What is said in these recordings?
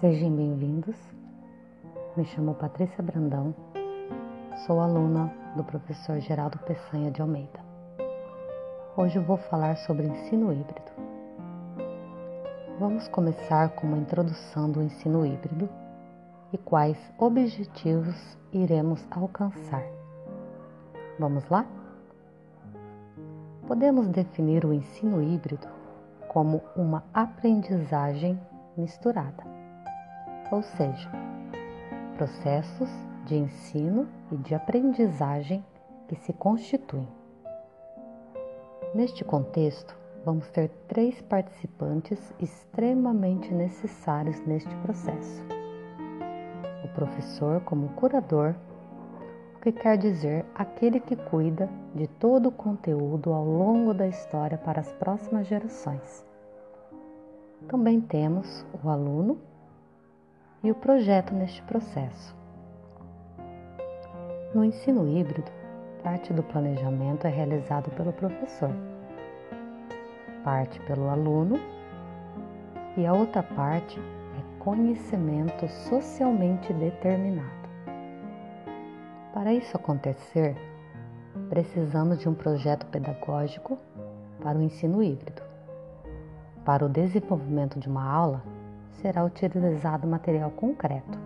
Sejam bem-vindos. Me chamo Patrícia Brandão, sou aluna do professor Geraldo Peçanha de Almeida. Hoje eu vou falar sobre ensino híbrido. Vamos começar com uma introdução do ensino híbrido e quais objetivos iremos alcançar. Vamos lá? Podemos definir o ensino híbrido como uma aprendizagem misturada, ou seja, processos de ensino e de aprendizagem que se constituem. Neste contexto, vamos ter três participantes extremamente necessários neste processo: o professor, como curador, o que quer dizer aquele que cuida de todo o conteúdo ao longo da história para as próximas gerações. Também temos o aluno e o projeto neste processo. No ensino híbrido, parte do planejamento é realizado pelo professor, parte pelo aluno e a outra parte é conhecimento socialmente determinado. Para isso acontecer, precisamos de um projeto pedagógico para o ensino híbrido. Para o desenvolvimento de uma aula, será utilizado material concreto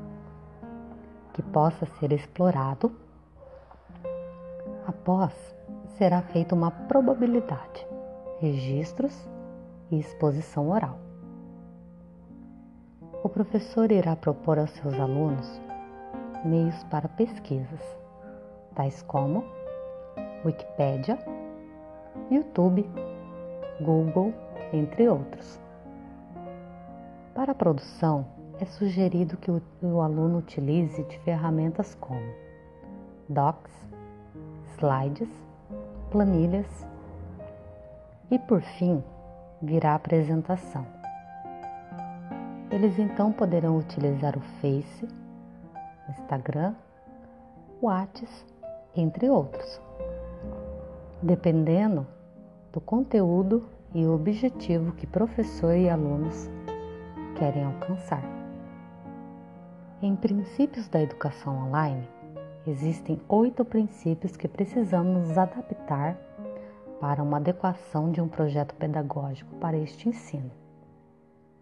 que possa ser explorado. Após, será feita uma probabilidade, registros e exposição oral. O professor irá propor aos seus alunos meios para pesquisas, tais como Wikipédia, YouTube, Google entre outros. Para a produção, é sugerido que o, o aluno utilize de ferramentas como docs, slides, planilhas e, por fim, virá a apresentação. Eles então poderão utilizar o Face, Instagram, Whats, entre outros, dependendo do conteúdo e objetivo que professor e alunos querem alcançar. Em Princípios da Educação Online, existem oito princípios que precisamos adaptar para uma adequação de um projeto pedagógico para este ensino.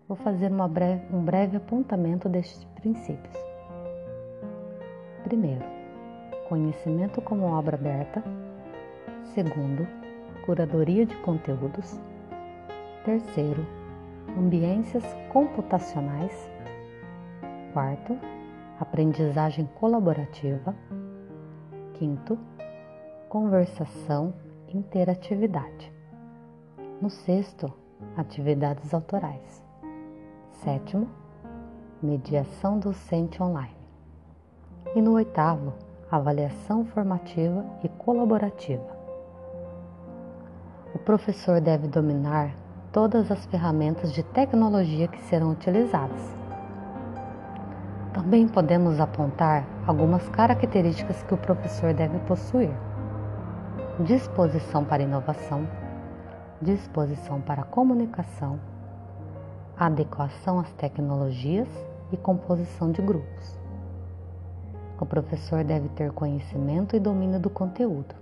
Vou fazer breve, um breve apontamento destes princípios. Primeiro, conhecimento como obra aberta. Segundo, curadoria de conteúdos. Terceiro, ambiências computacionais. Quarto, aprendizagem colaborativa. Quinto, conversação, interatividade. No sexto, atividades autorais. Sétimo, mediação docente online. E no oitavo, avaliação formativa e colaborativa. O professor deve dominar todas as ferramentas de tecnologia que serão utilizadas. Também podemos apontar algumas características que o professor deve possuir: disposição para inovação, disposição para comunicação, adequação às tecnologias e composição de grupos. O professor deve ter conhecimento e domínio do conteúdo,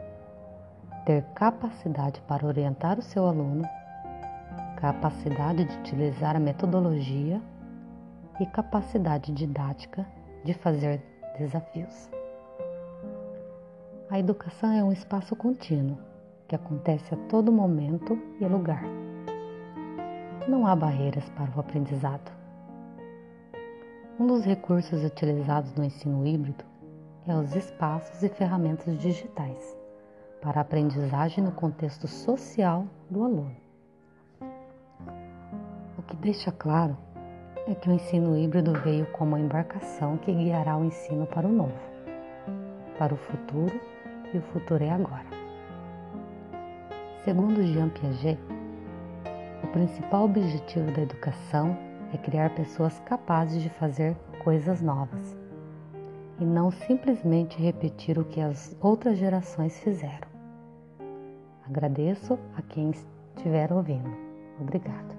ter capacidade para orientar o seu aluno capacidade de utilizar a metodologia e capacidade didática de fazer desafios. A educação é um espaço contínuo que acontece a todo momento e lugar. Não há barreiras para o aprendizado. Um dos recursos utilizados no ensino híbrido é os espaços e ferramentas digitais para a aprendizagem no contexto social do aluno deixa claro é que o ensino híbrido veio como a embarcação que guiará o ensino para o novo, para o futuro e o futuro é agora. Segundo Jean Piaget, o principal objetivo da educação é criar pessoas capazes de fazer coisas novas e não simplesmente repetir o que as outras gerações fizeram. Agradeço a quem estiver ouvindo. Obrigado.